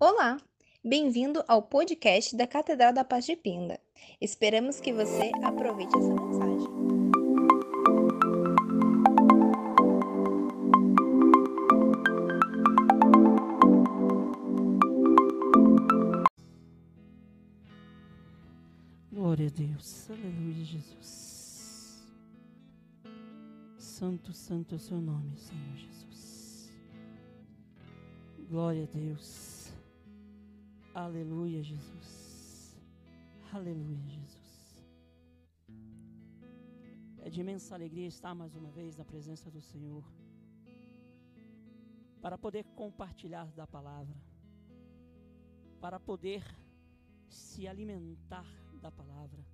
Olá, bem-vindo ao podcast da Catedral da Paz de Pinda. Esperamos que você aproveite essa mensagem. Glória a Deus, aleluia, Jesus. Santo, santo é o seu nome, Senhor Jesus. Glória a Deus, aleluia, Jesus. Aleluia, Jesus. É de imensa alegria estar mais uma vez na presença do Senhor, para poder compartilhar da palavra, para poder se alimentar da palavra,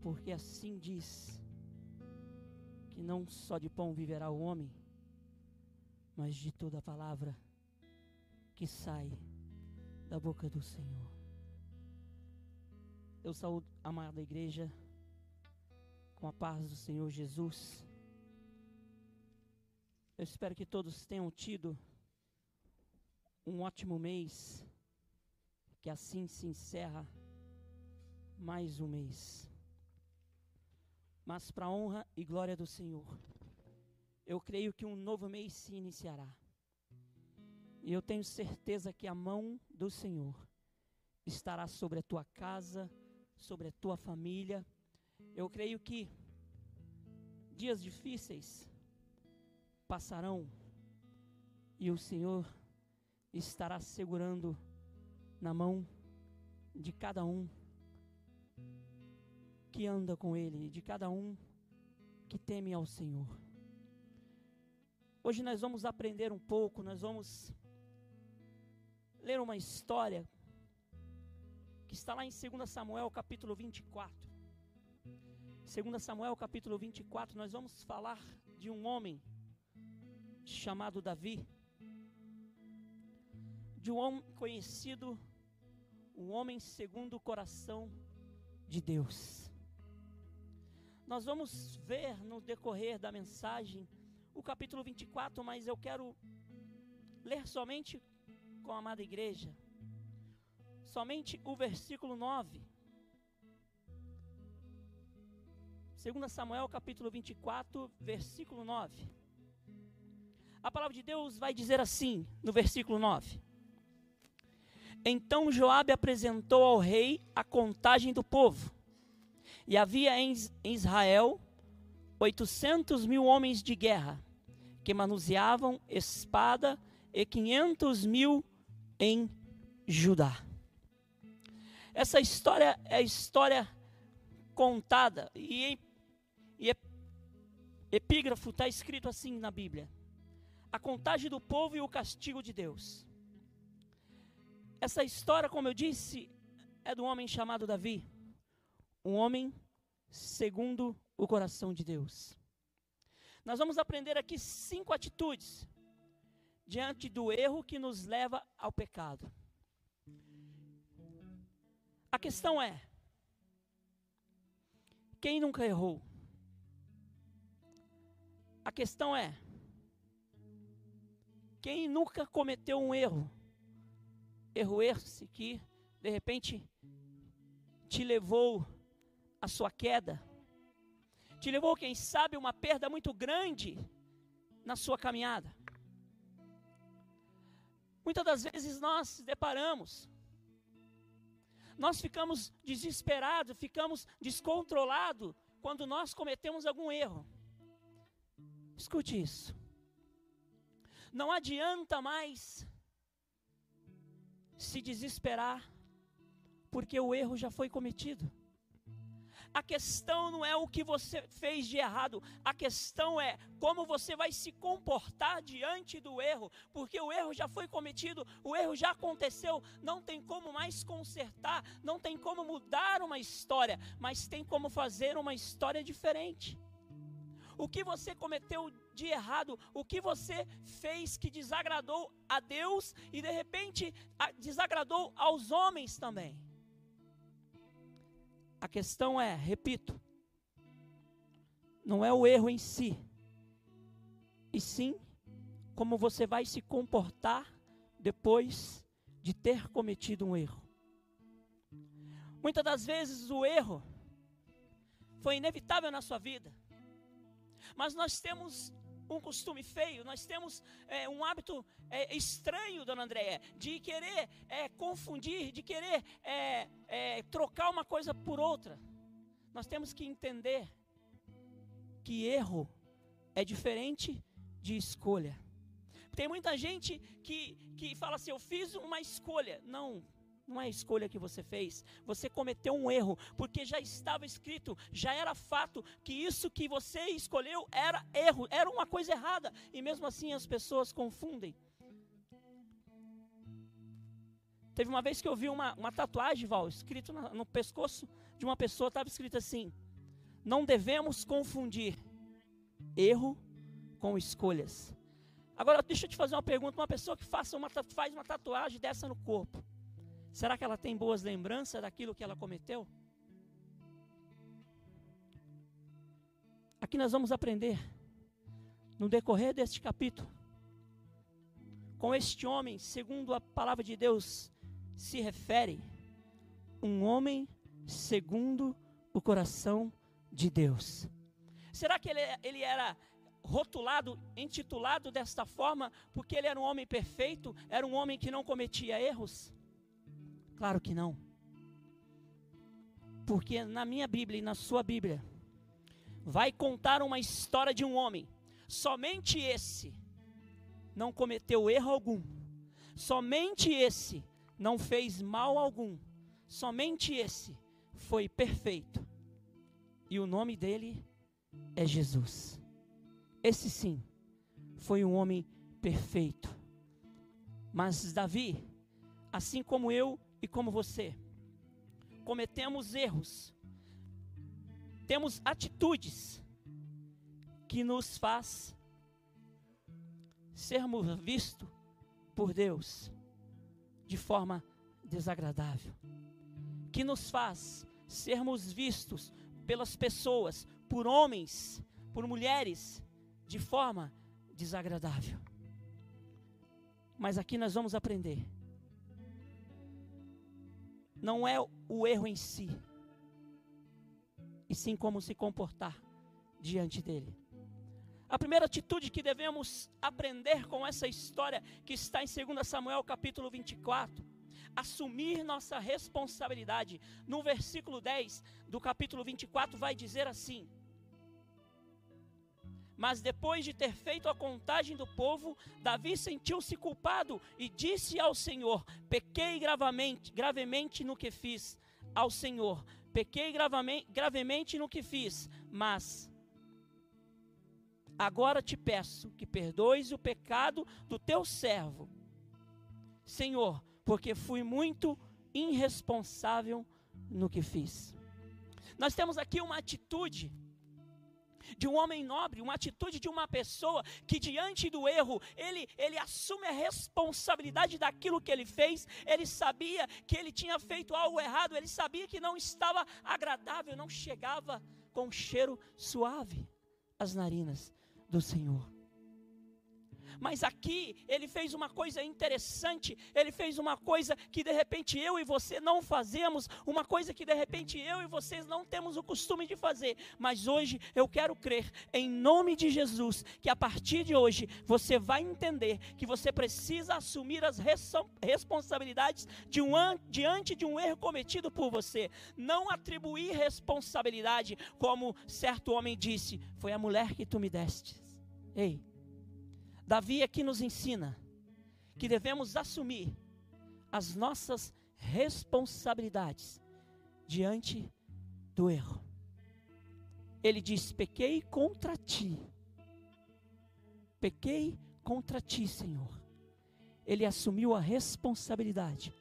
porque assim diz que não só de pão viverá o homem, mas de toda a palavra que sai da boca do Senhor. Eu saúdo a amada igreja com a paz do Senhor Jesus. Eu espero que todos tenham tido um ótimo mês, que assim se encerra mais um mês. Mas para honra e glória do Senhor, eu creio que um novo mês se iniciará. E eu tenho certeza que a mão do Senhor estará sobre a tua casa, sobre a tua família. Eu creio que dias difíceis passarão e o Senhor estará segurando na mão de cada um que anda com Ele, de cada um que teme ao Senhor. Hoje nós vamos aprender um pouco, nós vamos ler uma história que está lá em 2 Samuel capítulo 24. 2 Samuel capítulo 24, nós vamos falar de um homem chamado Davi, de um homem conhecido, um homem segundo o coração de Deus. Nós vamos ver no decorrer da mensagem o capítulo 24, mas eu quero ler somente com a amada igreja, somente o versículo 9. 2 Samuel capítulo 24, versículo 9. A palavra de Deus vai dizer assim, no versículo 9. Então Joabe apresentou ao rei a contagem do povo e havia em Israel 800 mil homens de guerra, que manuseavam espada, e 500 mil em Judá. Essa história é a história contada, e, e epígrafo está escrito assim na Bíblia: a contagem do povo e o castigo de Deus. Essa história, como eu disse, é do homem chamado Davi um homem segundo o coração de Deus. Nós vamos aprender aqui cinco atitudes diante do erro que nos leva ao pecado. A questão é: quem nunca errou? A questão é: quem nunca cometeu um erro? Erro esse que, de repente, te levou a sua queda, te levou, quem sabe, uma perda muito grande na sua caminhada. Muitas das vezes nós deparamos, nós ficamos desesperados, ficamos descontrolados quando nós cometemos algum erro. Escute isso. Não adianta mais se desesperar, porque o erro já foi cometido. A questão não é o que você fez de errado, a questão é como você vai se comportar diante do erro, porque o erro já foi cometido, o erro já aconteceu, não tem como mais consertar, não tem como mudar uma história, mas tem como fazer uma história diferente. O que você cometeu de errado, o que você fez que desagradou a Deus e de repente desagradou aos homens também. A questão é, repito, não é o erro em si, e sim como você vai se comportar depois de ter cometido um erro. Muitas das vezes o erro foi inevitável na sua vida, mas nós temos um costume feio, nós temos é, um hábito é, estranho, dona Andréia, de querer é, confundir, de querer é, é, trocar uma coisa por outra. Nós temos que entender que erro é diferente de escolha. Tem muita gente que, que fala assim: eu fiz uma escolha. Não, não é a escolha que você fez. Você cometeu um erro, porque já estava escrito, já era fato que isso que você escolheu era erro, era uma coisa errada. E mesmo assim as pessoas confundem. Teve uma vez que eu vi uma, uma tatuagem, Val, escrito no, no pescoço de uma pessoa, estava escrito assim: Não devemos confundir erro com escolhas. Agora, deixa eu te fazer uma pergunta: uma pessoa que faça uma, faz uma tatuagem dessa no corpo, será que ela tem boas lembranças daquilo que ela cometeu? Aqui nós vamos aprender, no decorrer deste capítulo, com este homem, segundo a palavra de Deus se refere, um homem segundo o coração de Deus. Será que ele, ele era rotulado, intitulado desta forma, porque ele era um homem perfeito, era um homem que não cometia erros? Claro que não. Porque na minha Bíblia e na sua Bíblia, vai contar uma história de um homem, somente esse não cometeu erro algum, somente esse não fez mal algum, somente esse foi perfeito, e o nome dele é Jesus. Esse sim foi um homem perfeito. Mas Davi, assim como eu e como você, cometemos erros, temos atitudes que nos faz sermos vistos por Deus de forma desagradável, que nos faz sermos vistos pelas pessoas, por homens, por mulheres, de forma desagradável. Mas aqui nós vamos aprender. Não é o erro em si, e sim como se comportar diante dele. A primeira atitude que devemos aprender com essa história que está em 2 Samuel capítulo 24, assumir nossa responsabilidade. No versículo 10 do capítulo 24 vai dizer assim: mas depois de ter feito a contagem do povo, Davi sentiu-se culpado e disse ao Senhor: Pequei gravemente, gravemente no que fiz ao Senhor. Pequei gravemente, gravemente no que fiz, mas agora te peço que perdoes o pecado do teu servo. Senhor, porque fui muito irresponsável no que fiz. Nós temos aqui uma atitude de um homem nobre, uma atitude de uma pessoa que diante do erro, ele, ele assume a responsabilidade daquilo que ele fez, ele sabia que ele tinha feito algo errado, ele sabia que não estava agradável, não chegava com um cheiro suave às narinas do Senhor. Mas aqui ele fez uma coisa interessante, ele fez uma coisa que de repente eu e você não fazemos, uma coisa que de repente eu e vocês não temos o costume de fazer. Mas hoje eu quero crer, em nome de Jesus, que a partir de hoje você vai entender que você precisa assumir as responsabilidades de um, diante de um erro cometido por você. Não atribuir responsabilidade, como certo homem disse: Foi a mulher que tu me deste. Ei, Davi aqui nos ensina que devemos assumir as nossas responsabilidades diante do erro. Ele diz: Pequei contra ti. Pequei contra ti, Senhor. Ele assumiu a responsabilidade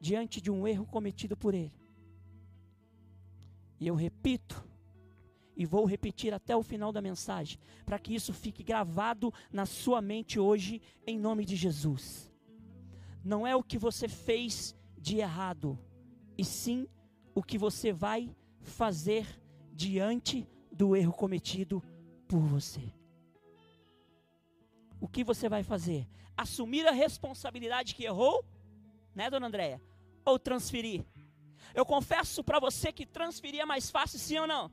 diante de um erro cometido por ele. E eu repito, e vou repetir até o final da mensagem, para que isso fique gravado na sua mente hoje, em nome de Jesus. Não é o que você fez de errado, e sim o que você vai fazer diante do erro cometido por você. O que você vai fazer? Assumir a responsabilidade que errou né, dona Andréia? Ou transferir? Eu confesso para você que transferir é mais fácil, sim ou não?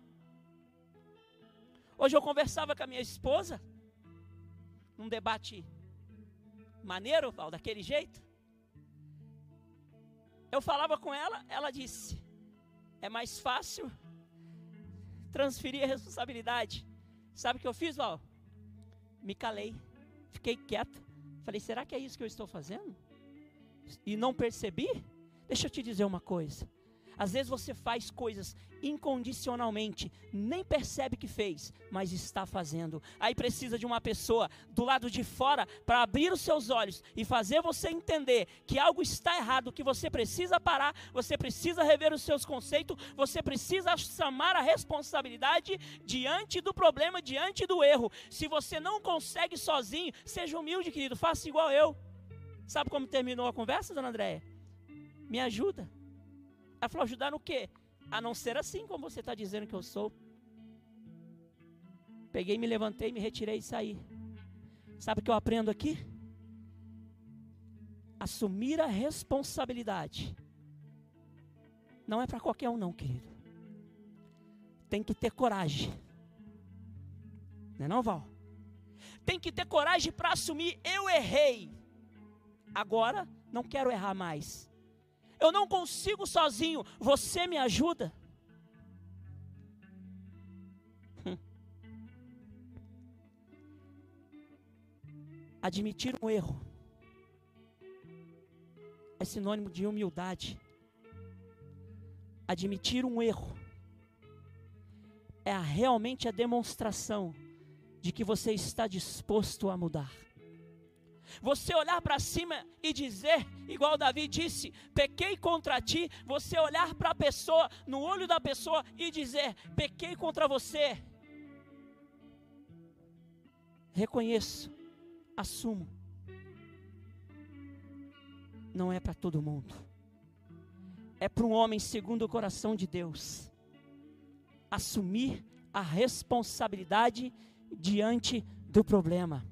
Hoje eu conversava com a minha esposa, num debate maneiro, Val, daquele jeito. Eu falava com ela, ela disse: é mais fácil transferir a responsabilidade. Sabe o que eu fiz, Val? Me calei, fiquei quieto. Falei: será que é isso que eu estou fazendo? E não percebi? Deixa eu te dizer uma coisa. Às vezes você faz coisas incondicionalmente, nem percebe que fez, mas está fazendo. Aí precisa de uma pessoa do lado de fora para abrir os seus olhos e fazer você entender que algo está errado, que você precisa parar, você precisa rever os seus conceitos, você precisa chamar a responsabilidade diante do problema, diante do erro. Se você não consegue sozinho, seja humilde, querido, faça igual eu. Sabe como terminou a conversa, dona Andréia? Me ajuda. Ela falou: ajudar no quê? A não ser assim como você está dizendo que eu sou. Peguei, me levantei, me retirei e saí. Sabe o que eu aprendo aqui? Assumir a responsabilidade. Não é para qualquer um, não, querido. Tem que ter coragem. Não é não, Val? Tem que ter coragem para assumir. Eu errei. Agora não quero errar mais. Eu não consigo sozinho. Você me ajuda? Admitir um erro é sinônimo de humildade. Admitir um erro é realmente a demonstração de que você está disposto a mudar. Você olhar para cima e dizer, igual Davi disse, pequei contra ti. Você olhar para a pessoa, no olho da pessoa e dizer, pequei contra você. Reconheço, assumo. Não é para todo mundo. É para um homem segundo o coração de Deus. Assumir a responsabilidade diante do problema.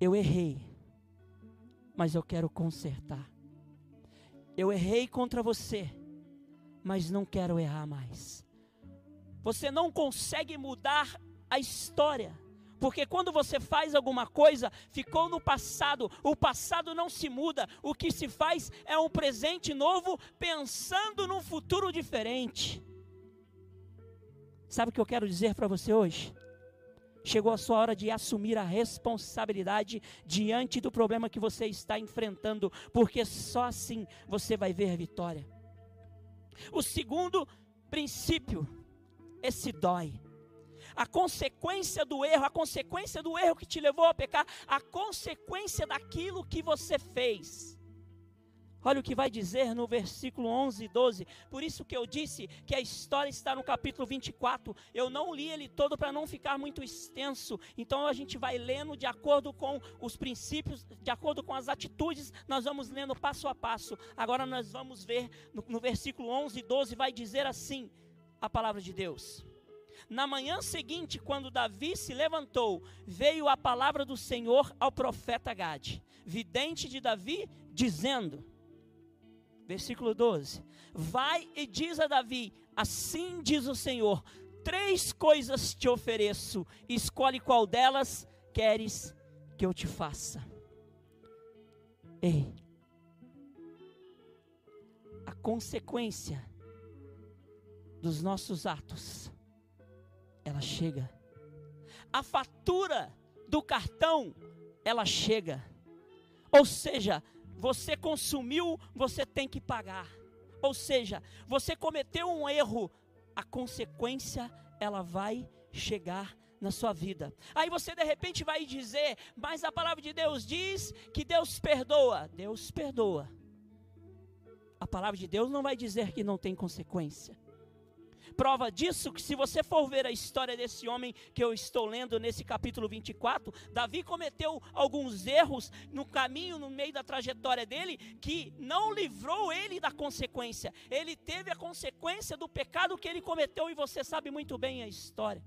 Eu errei, mas eu quero consertar. Eu errei contra você, mas não quero errar mais. Você não consegue mudar a história. Porque quando você faz alguma coisa, ficou no passado, o passado não se muda, o que se faz é um presente novo, pensando num futuro diferente. Sabe o que eu quero dizer para você hoje? Chegou a sua hora de assumir a responsabilidade diante do problema que você está enfrentando, porque só assim você vai ver vitória. O segundo princípio, esse dói. A consequência do erro, a consequência do erro que te levou a pecar, a consequência daquilo que você fez Olha o que vai dizer no versículo 11 e 12. Por isso que eu disse que a história está no capítulo 24. Eu não li ele todo para não ficar muito extenso. Então a gente vai lendo de acordo com os princípios, de acordo com as atitudes, nós vamos lendo passo a passo. Agora nós vamos ver no, no versículo 11 e 12 vai dizer assim: a palavra de Deus. Na manhã seguinte, quando Davi se levantou, veio a palavra do Senhor ao profeta Gade, vidente de Davi, dizendo: versículo 12: Vai e diz a Davi: Assim diz o Senhor: Três coisas te ofereço, escolhe qual delas queres que eu te faça. Ei, a consequência dos nossos atos, ela chega. A fatura do cartão, ela chega. Ou seja, você consumiu, você tem que pagar. Ou seja, você cometeu um erro, a consequência ela vai chegar na sua vida. Aí você de repente vai dizer, mas a palavra de Deus diz que Deus perdoa. Deus perdoa. A palavra de Deus não vai dizer que não tem consequência. Prova disso que se você for ver a história desse homem que eu estou lendo nesse capítulo 24, Davi cometeu alguns erros no caminho, no meio da trajetória dele, que não livrou ele da consequência. Ele teve a consequência do pecado que ele cometeu e você sabe muito bem a história.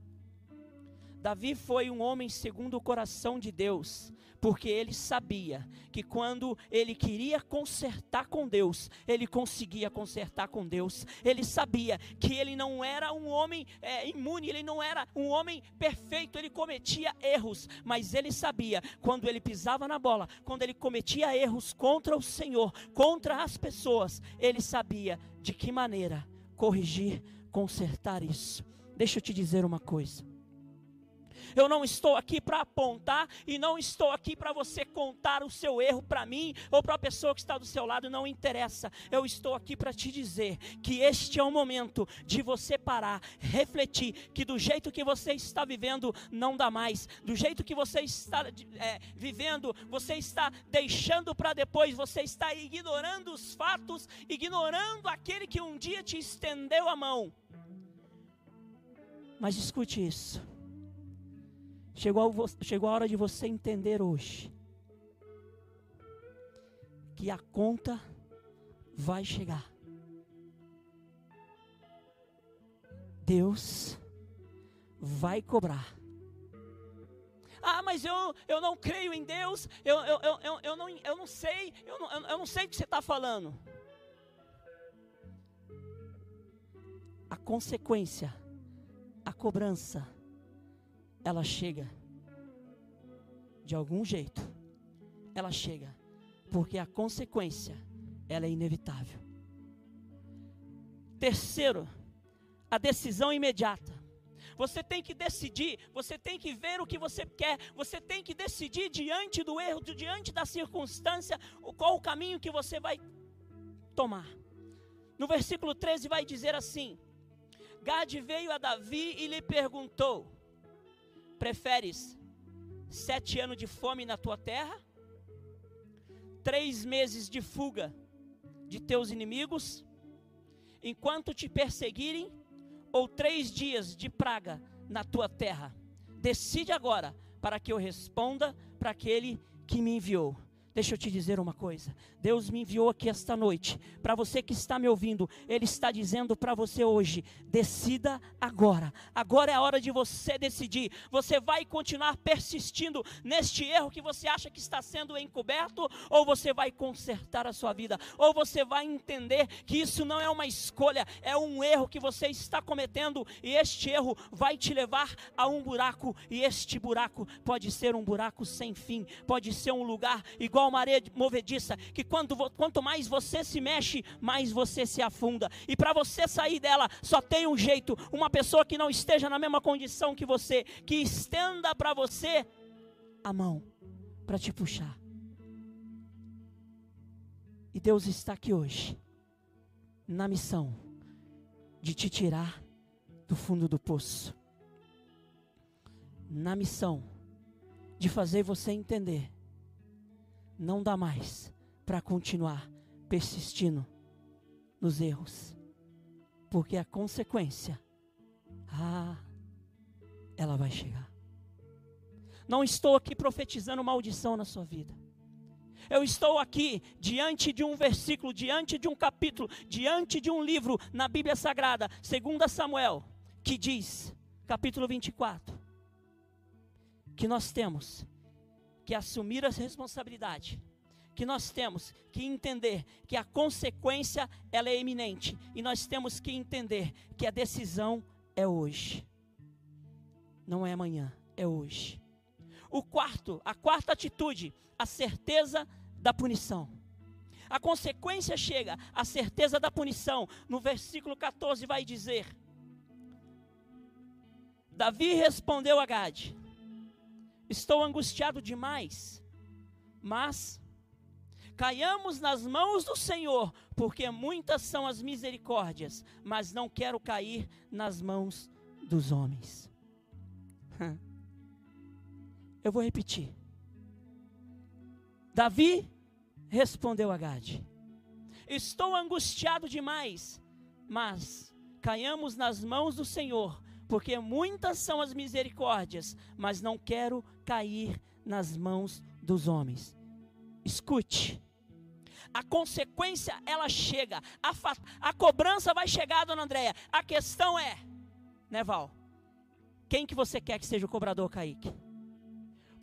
Davi foi um homem segundo o coração de Deus, porque ele sabia que quando ele queria consertar com Deus, ele conseguia consertar com Deus. Ele sabia que ele não era um homem é, imune, ele não era um homem perfeito, ele cometia erros, mas ele sabia quando ele pisava na bola, quando ele cometia erros contra o Senhor, contra as pessoas, ele sabia de que maneira corrigir, consertar isso. Deixa eu te dizer uma coisa. Eu não estou aqui para apontar e não estou aqui para você contar o seu erro para mim ou para a pessoa que está do seu lado, não interessa. Eu estou aqui para te dizer que este é o momento de você parar, refletir que do jeito que você está vivendo não dá mais, do jeito que você está é, vivendo, você está deixando para depois, você está ignorando os fatos, ignorando aquele que um dia te estendeu a mão. Mas escute isso. Chegou a, chegou a hora de você entender hoje que a conta vai chegar. Deus vai cobrar. Ah, mas eu, eu não creio em Deus, eu, eu, eu, eu, eu, não, eu não sei, eu não, eu não sei o que você está falando. A consequência, a cobrança, ela chega. De algum jeito, ela chega. Porque a consequência, ela é inevitável. Terceiro, a decisão imediata. Você tem que decidir, você tem que ver o que você quer, você tem que decidir diante do erro, diante da circunstância, qual o caminho que você vai tomar. No versículo 13 vai dizer assim: Gade veio a Davi e lhe perguntou: Preferes sete anos de fome na tua terra? Três meses de fuga de teus inimigos? Enquanto te perseguirem? Ou três dias de praga na tua terra? Decide agora, para que eu responda para aquele que me enviou. Deixa eu te dizer uma coisa. Deus me enviou aqui esta noite. Para você que está me ouvindo, Ele está dizendo para você hoje: decida agora. Agora é a hora de você decidir. Você vai continuar persistindo neste erro que você acha que está sendo encoberto? Ou você vai consertar a sua vida? Ou você vai entender que isso não é uma escolha, é um erro que você está cometendo e este erro vai te levar a um buraco. E este buraco pode ser um buraco sem fim, pode ser um lugar igual igual uma areia movediça, que quando, quanto mais você se mexe, mais você se afunda. E para você sair dela, só tem um jeito: uma pessoa que não esteja na mesma condição que você, que estenda para você a mão para te puxar. E Deus está aqui hoje, na missão de te tirar do fundo do poço, na missão de fazer você entender não dá mais para continuar persistindo nos erros, porque a consequência, ah, ela vai chegar. Não estou aqui profetizando maldição na sua vida. Eu estou aqui diante de um versículo, diante de um capítulo, diante de um livro na Bíblia Sagrada, 2 Samuel, que diz, capítulo 24, que nós temos que assumir a responsabilidade, que nós temos que entender que a consequência ela é iminente e nós temos que entender que a decisão é hoje. Não é amanhã, é hoje. O quarto, a quarta atitude, a certeza da punição. A consequência chega, a certeza da punição. No versículo 14 vai dizer: Davi respondeu a Gade: Estou angustiado demais, mas caiamos nas mãos do Senhor, porque muitas são as misericórdias, mas não quero cair nas mãos dos homens. Eu vou repetir. Davi respondeu a Gade: Estou angustiado demais, mas caiamos nas mãos do Senhor, porque muitas são as misericórdias, mas não quero cair nas mãos dos homens. Escute. A consequência ela chega, a, a cobrança vai chegar, dona Andréia. A questão é, né, Val? Quem que você quer que seja o cobrador, Kaique?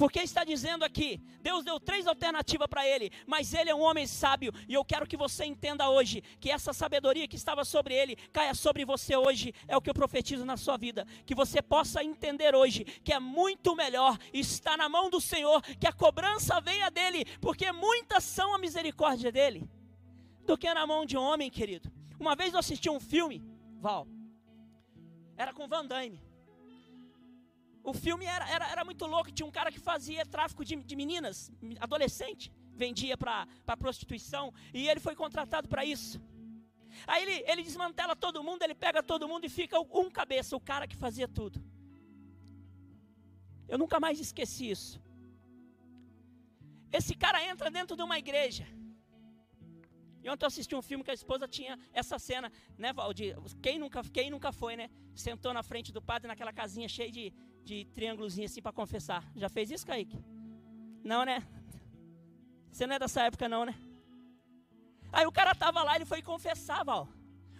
Porque está dizendo aqui, Deus deu três alternativas para ele, mas ele é um homem sábio, e eu quero que você entenda hoje que essa sabedoria que estava sobre ele caia sobre você hoje, é o que eu profetizo na sua vida, que você possa entender hoje que é muito melhor estar na mão do Senhor, que a cobrança venha dele, porque muitas são a misericórdia dele, do que na mão de um homem, querido. Uma vez eu assisti um filme, Val, era com Van Damme. O filme era, era, era muito louco. Tinha um cara que fazia tráfico de, de meninas, adolescente, vendia para prostituição, e ele foi contratado para isso. Aí ele, ele desmantela todo mundo, ele pega todo mundo e fica um cabeça, o cara que fazia tudo. Eu nunca mais esqueci isso. Esse cara entra dentro de uma igreja. E ontem eu assisti um filme que a esposa tinha essa cena, né, Valdir? Quem nunca, quem nunca foi, né? Sentou na frente do padre naquela casinha cheia de, de triângulozinho assim para confessar. Já fez isso, Kaique? Não, né? Você não é dessa época, não, né? Aí o cara tava lá, ele foi confessar, Val.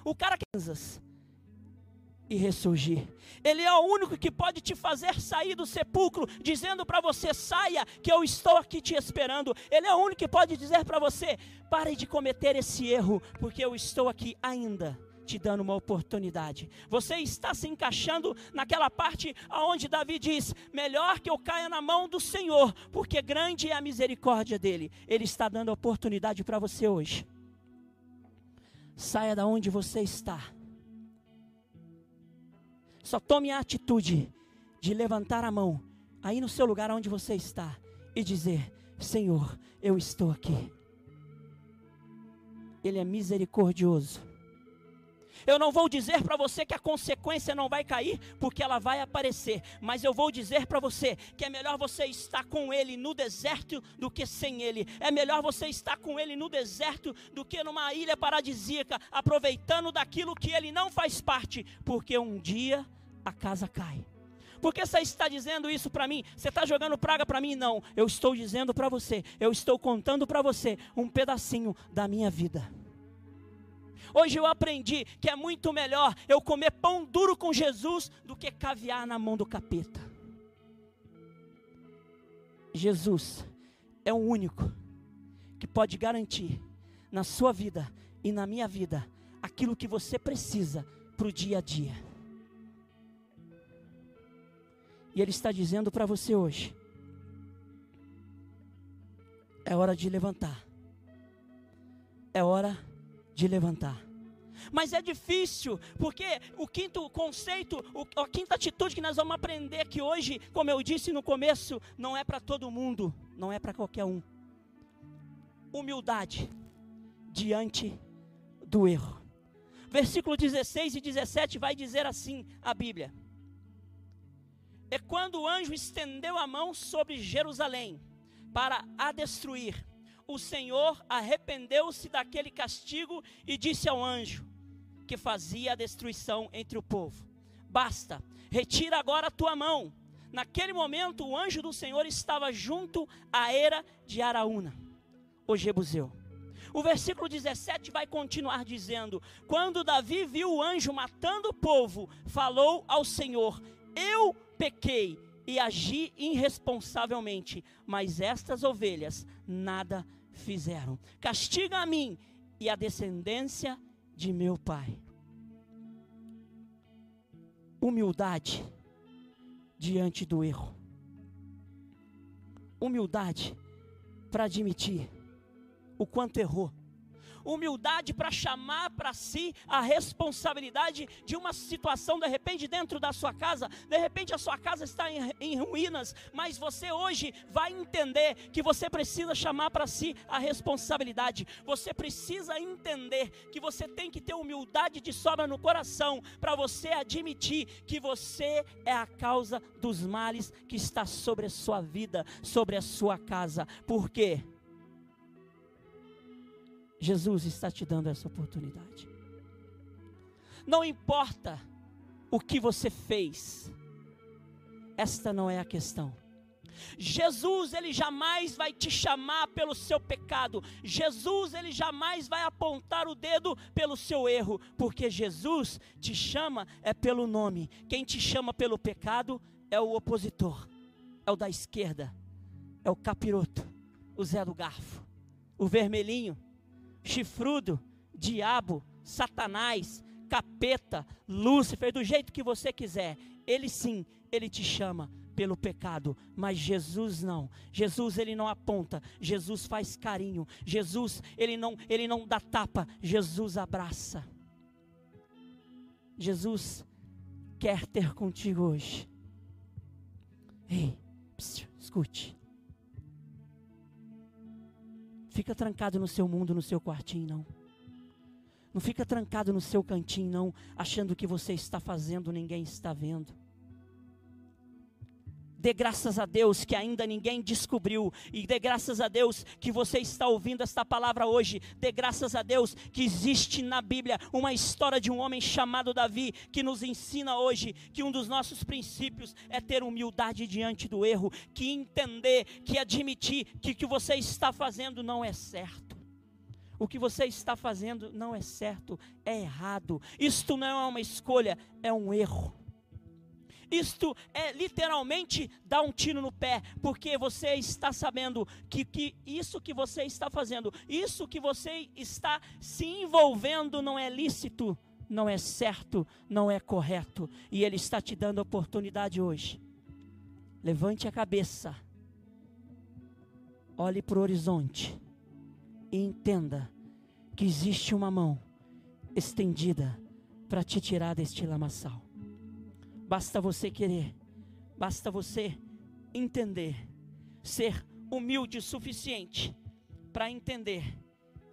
O cara Kansas e ressurgir. Ele é o único que pode te fazer sair do sepulcro, dizendo para você: saia, que eu estou aqui te esperando. Ele é o único que pode dizer para você: pare de cometer esse erro, porque eu estou aqui ainda te dando uma oportunidade. Você está se encaixando naquela parte aonde Davi diz: melhor que eu caia na mão do Senhor, porque grande é a misericórdia dele. Ele está dando oportunidade para você hoje. Saia da onde você está. Só tome a atitude de levantar a mão aí no seu lugar onde você está e dizer: Senhor, eu estou aqui. Ele é misericordioso. Eu não vou dizer para você que a consequência não vai cair, porque ela vai aparecer, mas eu vou dizer para você que é melhor você estar com Ele no deserto do que sem Ele. É melhor você estar com Ele no deserto do que numa ilha paradisíaca, aproveitando daquilo que Ele não faz parte, porque um dia a casa cai. Por que você está dizendo isso para mim? Você está jogando praga para mim? Não, eu estou dizendo para você, eu estou contando para você um pedacinho da minha vida. Hoje eu aprendi que é muito melhor eu comer pão duro com Jesus do que caviar na mão do capeta. Jesus é o único que pode garantir na sua vida e na minha vida aquilo que você precisa para o dia a dia. E Ele está dizendo para você hoje: é hora de levantar, é hora de levantar. Mas é difícil, porque o quinto conceito, a quinta atitude que nós vamos aprender aqui hoje, como eu disse no começo, não é para todo mundo, não é para qualquer um. Humildade diante do erro. Versículo 16 e 17 vai dizer assim a Bíblia: É quando o anjo estendeu a mão sobre Jerusalém para a destruir, o Senhor arrependeu-se daquele castigo e disse ao anjo que fazia a destruição entre o povo: Basta, retira agora a tua mão. Naquele momento, o anjo do Senhor estava junto à era de Araúna, o Jebuseu. O versículo 17 vai continuar dizendo: Quando Davi viu o anjo matando o povo, falou ao Senhor: Eu pequei e agi irresponsavelmente, mas estas ovelhas nada fizeram. Castiga a mim e a descendência de meu pai. Humildade diante do erro. Humildade para admitir o quanto errou humildade para chamar para si a responsabilidade de uma situação, de repente, dentro da sua casa, de repente a sua casa está em, em ruínas, mas você hoje vai entender que você precisa chamar para si a responsabilidade, você precisa entender que você tem que ter humildade de sobra no coração para você admitir que você é a causa dos males que está sobre a sua vida, sobre a sua casa. Por quê? Jesus está te dando essa oportunidade. Não importa o que você fez, esta não é a questão. Jesus, ele jamais vai te chamar pelo seu pecado. Jesus, ele jamais vai apontar o dedo pelo seu erro, porque Jesus te chama é pelo nome. Quem te chama pelo pecado é o opositor, é o da esquerda, é o capiroto, o Zé do Garfo, o vermelhinho, chifrudo, diabo, Satanás, capeta, Lúcifer, do jeito que você quiser. Ele sim, ele te chama pelo pecado, mas Jesus não. Jesus ele não aponta, Jesus faz carinho. Jesus ele não, ele não dá tapa, Jesus abraça. Jesus quer ter contigo hoje. Ei, psiu, escute. Fica trancado no seu mundo, no seu quartinho, não. Não fica trancado no seu cantinho, não, achando que você está fazendo, ninguém está vendo. Dê graças a Deus que ainda ninguém descobriu. E dê graças a Deus que você está ouvindo esta palavra hoje. Dê graças a Deus que existe na Bíblia uma história de um homem chamado Davi que nos ensina hoje que um dos nossos princípios é ter humildade diante do erro, que entender, que admitir que o que você está fazendo não é certo. O que você está fazendo não é certo, é errado. Isto não é uma escolha, é um erro. Isto é literalmente dar um tiro no pé, porque você está sabendo que, que isso que você está fazendo, isso que você está se envolvendo não é lícito, não é certo, não é correto, e Ele está te dando a oportunidade hoje. Levante a cabeça, olhe para o horizonte e entenda que existe uma mão estendida para te tirar deste lamaçal. Basta você querer, basta você entender, ser humilde o suficiente para entender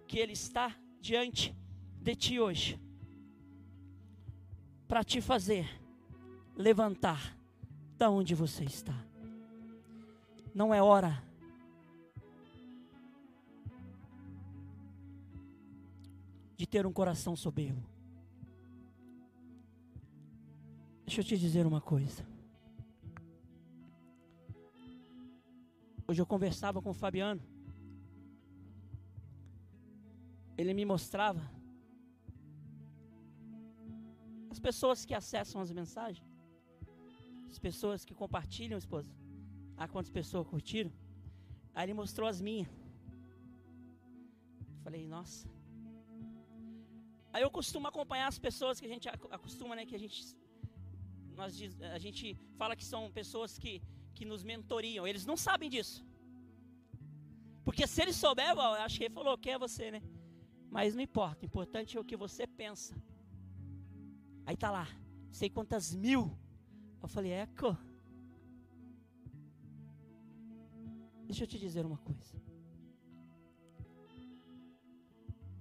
que Ele está diante de ti hoje, para te fazer levantar da onde você está. Não é hora de ter um coração soberbo. Deixa eu te dizer uma coisa. Hoje eu conversava com o Fabiano. Ele me mostrava as pessoas que acessam as mensagens, as pessoas que compartilham, esposa. Ah, quantas pessoas curtiram? Aí ele mostrou as minhas. Falei, nossa. Aí eu costumo acompanhar as pessoas que a gente acostuma, né? Que a gente nós, a gente fala que são pessoas que, que nos mentoriam. Eles não sabem disso. Porque se eles souberem, eu acho que ele falou que é você, né? Mas não importa, o importante é o que você pensa. Aí tá lá, sei quantas mil. Eu falei, eco. Deixa eu te dizer uma coisa.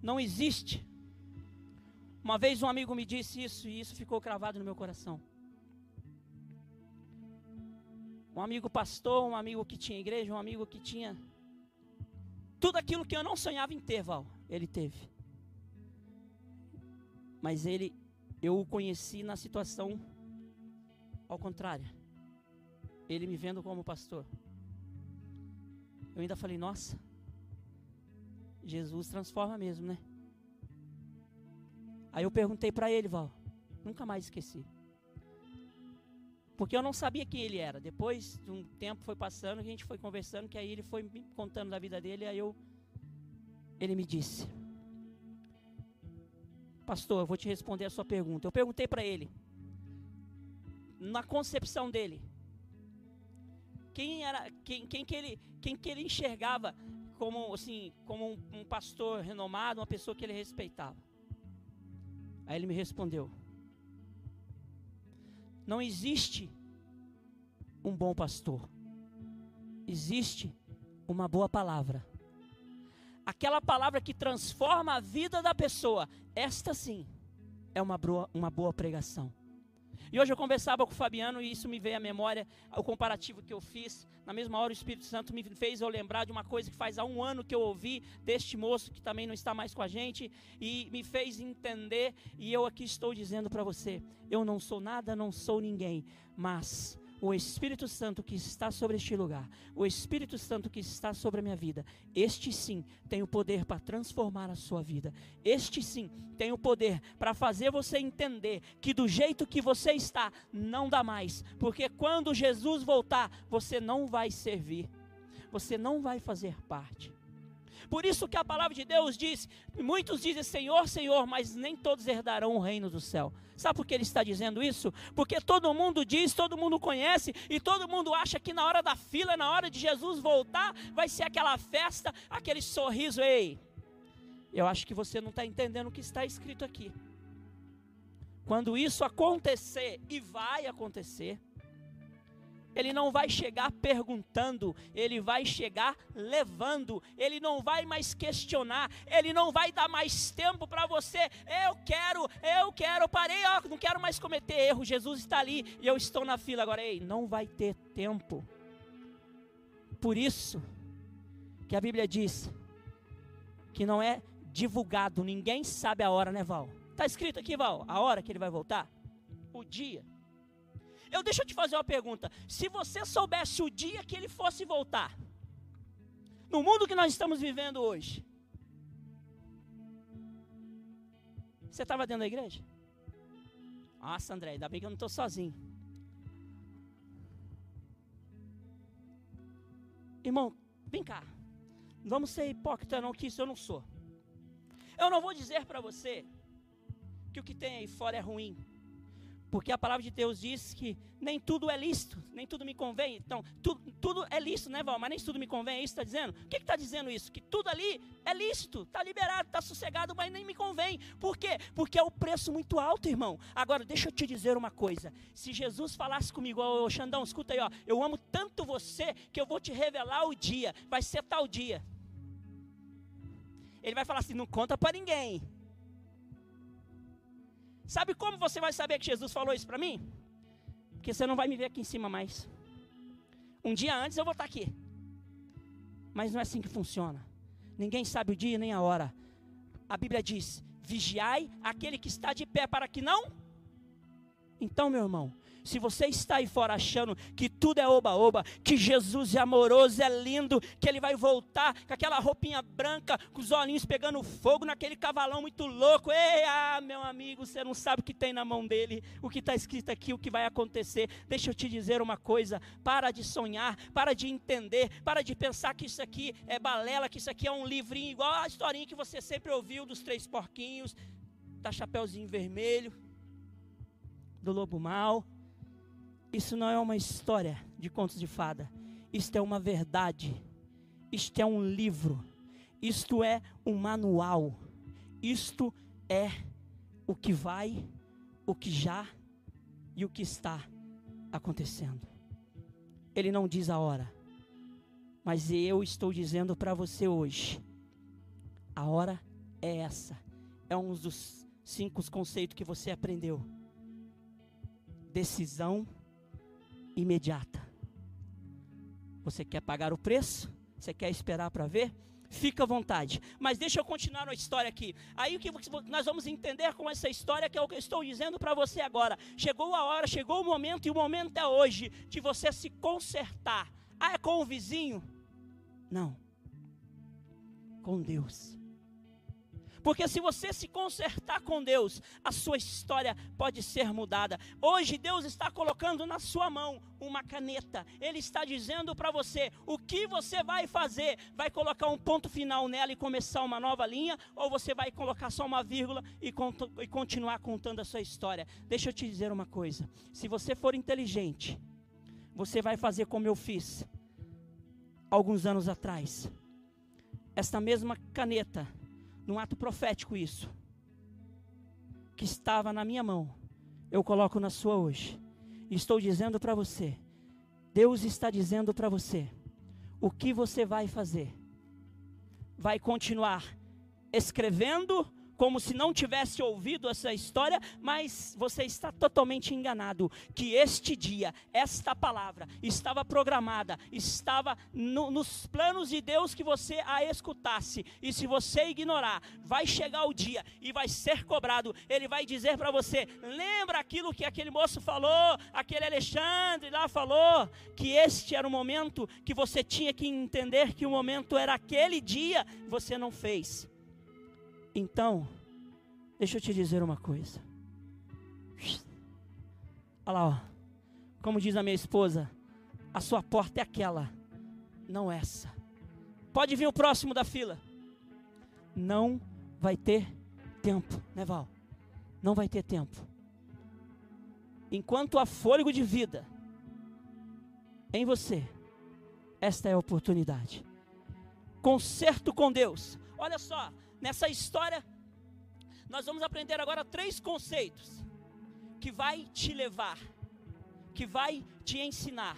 Não existe. Uma vez um amigo me disse isso e isso ficou cravado no meu coração. Um amigo pastor, um amigo que tinha igreja, um amigo que tinha tudo aquilo que eu não sonhava em ter, Val, ele teve. Mas ele, eu o conheci na situação ao contrário. Ele me vendo como pastor. Eu ainda falei, nossa, Jesus transforma mesmo, né? Aí eu perguntei para ele, Val, nunca mais esqueci. Porque eu não sabia quem ele era. Depois de um tempo foi passando, a gente foi conversando, que aí ele foi me contando da vida dele, aí eu ele me disse: Pastor, eu vou te responder a sua pergunta. Eu perguntei para ele, na concepção dele, quem era, quem, quem que ele, quem que ele enxergava como assim, como um, um pastor renomado, uma pessoa que ele respeitava. Aí ele me respondeu: não existe um bom pastor. Existe uma boa palavra. Aquela palavra que transforma a vida da pessoa. Esta sim é uma boa, uma boa pregação. E hoje eu conversava com o Fabiano e isso me veio à memória, o comparativo que eu fiz. Na mesma hora o Espírito Santo me fez eu lembrar de uma coisa que faz há um ano que eu ouvi deste moço que também não está mais com a gente e me fez entender. E eu aqui estou dizendo para você: eu não sou nada, não sou ninguém, mas o Espírito Santo que está sobre este lugar, o Espírito Santo que está sobre a minha vida, este sim tem o poder para transformar a sua vida. Este sim tem o poder para fazer você entender que do jeito que você está, não dá mais, porque quando Jesus voltar, você não vai servir, você não vai fazer parte. Por isso que a palavra de Deus diz: muitos dizem Senhor, Senhor, mas nem todos herdarão o reino do céu. Sabe por que ele está dizendo isso? Porque todo mundo diz, todo mundo conhece e todo mundo acha que na hora da fila, na hora de Jesus voltar, vai ser aquela festa, aquele sorriso. Ei, eu acho que você não está entendendo o que está escrito aqui. Quando isso acontecer, e vai acontecer, ele não vai chegar perguntando, ele vai chegar levando, ele não vai mais questionar, ele não vai dar mais tempo para você. Eu quero, eu quero, parei, ó, não quero mais cometer erro. Jesus está ali e eu estou na fila agora. Ei, não vai ter tempo. Por isso que a Bíblia diz que não é divulgado, ninguém sabe a hora, né, Val? Está escrito aqui, Val, a hora que ele vai voltar? O dia. Eu deixa eu te fazer uma pergunta. Se você soubesse o dia que ele fosse voltar, no mundo que nós estamos vivendo hoje, você estava dentro da igreja? Nossa, André, ainda bem que eu não estou sozinho. Irmão, vem cá. Vamos ser hipócrita não, que isso eu não sou. Eu não vou dizer para você que o que tem aí fora é ruim. Porque a palavra de Deus diz que nem tudo é lícito, nem tudo me convém. Então, tudo, tudo é lícito, né, Val? Mas nem tudo me convém, é isso que está dizendo? O que está dizendo isso? Que tudo ali é lícito, está liberado, está sossegado, mas nem me convém. Por quê? Porque é o preço muito alto, irmão. Agora, deixa eu te dizer uma coisa. Se Jesus falasse comigo, ô Xandão, escuta aí, ó, eu amo tanto você que eu vou te revelar o dia, vai ser tal dia. Ele vai falar assim: não conta para ninguém. Sabe como você vai saber que Jesus falou isso para mim? Porque você não vai me ver aqui em cima mais. Um dia antes eu vou estar aqui. Mas não é assim que funciona. Ninguém sabe o dia nem a hora. A Bíblia diz: vigiai aquele que está de pé para que não. Então, meu irmão, se você está aí fora achando que tudo é oba-oba, que Jesus é amoroso, é lindo, que ele vai voltar com aquela roupinha branca, com os olhinhos pegando fogo naquele cavalão muito louco. Ei, ah, meu amigo, você não sabe o que tem na mão dele, o que está escrito aqui, o que vai acontecer. Deixa eu te dizer uma coisa: para de sonhar, para de entender, para de pensar que isso aqui é balela, que isso aqui é um livrinho igual a historinha que você sempre ouviu dos três porquinhos, da Chapeuzinho Vermelho, do Lobo Mal. Isso não é uma história de contos de fada. Isto é uma verdade. Isto é um livro. Isto é um manual. Isto é o que vai, o que já e o que está acontecendo. Ele não diz a hora, mas eu estou dizendo para você hoje: a hora é essa. É um dos cinco conceitos que você aprendeu: decisão imediata. Você quer pagar o preço? Você quer esperar para ver? Fica à vontade. Mas deixa eu continuar a história aqui. Aí o que nós vamos entender com essa história que é o que eu estou dizendo para você agora. Chegou a hora, chegou o momento e o momento é hoje de você se consertar. Ah, é com o vizinho? Não. Com Deus. Porque se você se consertar com Deus, a sua história pode ser mudada. Hoje Deus está colocando na sua mão uma caneta. Ele está dizendo para você o que você vai fazer. Vai colocar um ponto final nela e começar uma nova linha, ou você vai colocar só uma vírgula e, e continuar contando a sua história. Deixa eu te dizer uma coisa. Se você for inteligente, você vai fazer como eu fiz alguns anos atrás. Esta mesma caneta num ato profético isso, que estava na minha mão, eu coloco na sua hoje. Estou dizendo para você, Deus está dizendo para você, o que você vai fazer? Vai continuar escrevendo como se não tivesse ouvido essa história, mas você está totalmente enganado. Que este dia, esta palavra, estava programada, estava no, nos planos de Deus que você a escutasse. E se você ignorar, vai chegar o dia e vai ser cobrado. Ele vai dizer para você: lembra aquilo que aquele moço falou, aquele Alexandre lá falou, que este era o momento que você tinha que entender que o momento era aquele dia, você não fez. Então, deixa eu te dizer uma coisa. Olha lá, ó. como diz a minha esposa, a sua porta é aquela, não essa. Pode vir o próximo da fila. Não vai ter tempo, né, Val? Não vai ter tempo. Enquanto há fôlego de vida em você, esta é a oportunidade. Conserto com Deus. Olha só, nessa história, nós vamos aprender agora três conceitos que vai te levar, que vai te ensinar.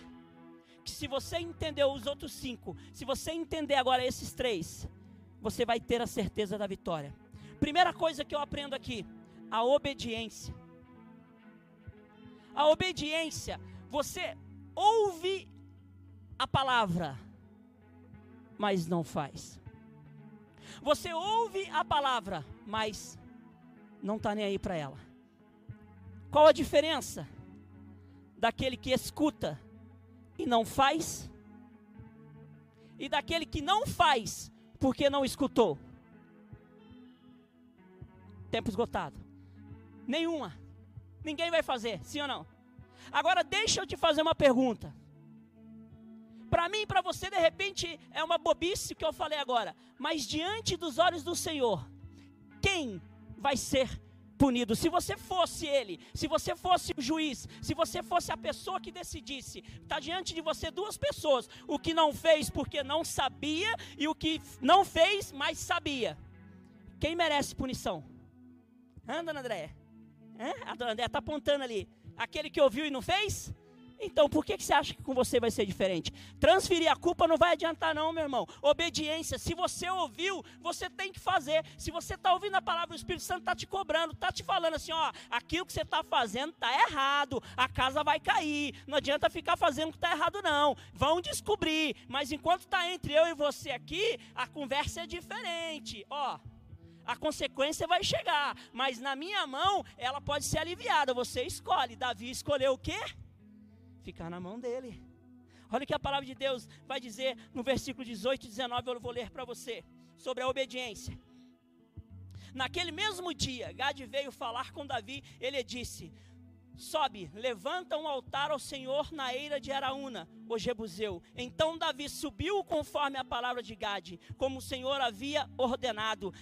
Que se você entendeu os outros cinco, se você entender agora esses três, você vai ter a certeza da vitória. Primeira coisa que eu aprendo aqui, a obediência. A obediência, você ouve a palavra, mas não faz. Você ouve a palavra, mas não está nem aí para ela. Qual a diferença daquele que escuta e não faz e daquele que não faz porque não escutou? Tempo esgotado. Nenhuma. Ninguém vai fazer, sim ou não? Agora deixa eu te fazer uma pergunta. Para mim para você, de repente, é uma bobice que eu falei agora. Mas diante dos olhos do Senhor, quem vai ser punido? Se você fosse ele, se você fosse o juiz, se você fosse a pessoa que decidisse, está diante de você duas pessoas: o que não fez porque não sabia e o que não fez, mas sabia. Quem merece punição? Anda, André. A dona André está apontando ali. Aquele que ouviu e não fez? Então, por que, que você acha que com você vai ser diferente? Transferir a culpa não vai adiantar, não, meu irmão. Obediência. Se você ouviu, você tem que fazer. Se você está ouvindo a palavra, o Espírito Santo está te cobrando, está te falando assim: ó, aquilo que você está fazendo está errado, a casa vai cair. Não adianta ficar fazendo o que está errado, não. Vão descobrir. Mas enquanto está entre eu e você aqui, a conversa é diferente. Ó a consequência vai chegar, mas na minha mão ela pode ser aliviada. Você escolhe. Davi escolheu o quê? Ficar na mão dele. Olha o que a palavra de Deus vai dizer no versículo 18 e 19, eu vou ler para você, sobre a obediência. Naquele mesmo dia, Gade veio falar com Davi, ele disse: Sobe, levanta um altar ao Senhor na eira de Araúna, o Jebuseu. Então Davi subiu conforme a palavra de Gade, como o Senhor havia ordenado.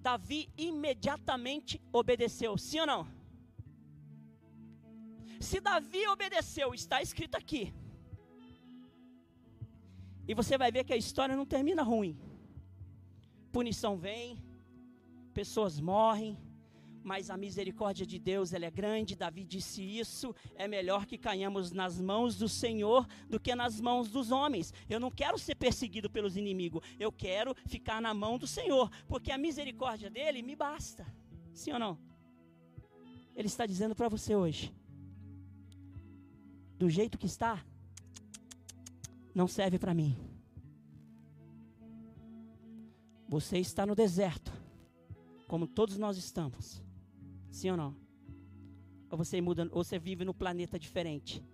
Davi imediatamente obedeceu, sim ou não? Se Davi obedeceu, está escrito aqui. E você vai ver que a história não termina ruim. Punição vem, pessoas morrem, mas a misericórdia de Deus ela é grande. Davi disse isso. É melhor que caímos nas mãos do Senhor do que nas mãos dos homens. Eu não quero ser perseguido pelos inimigos. Eu quero ficar na mão do Senhor, porque a misericórdia dele me basta. Sim ou não? Ele está dizendo para você hoje do jeito que está, não serve para mim. Você está no deserto, como todos nós estamos. Sim ou não? Ou você muda, ou você vive no planeta diferente.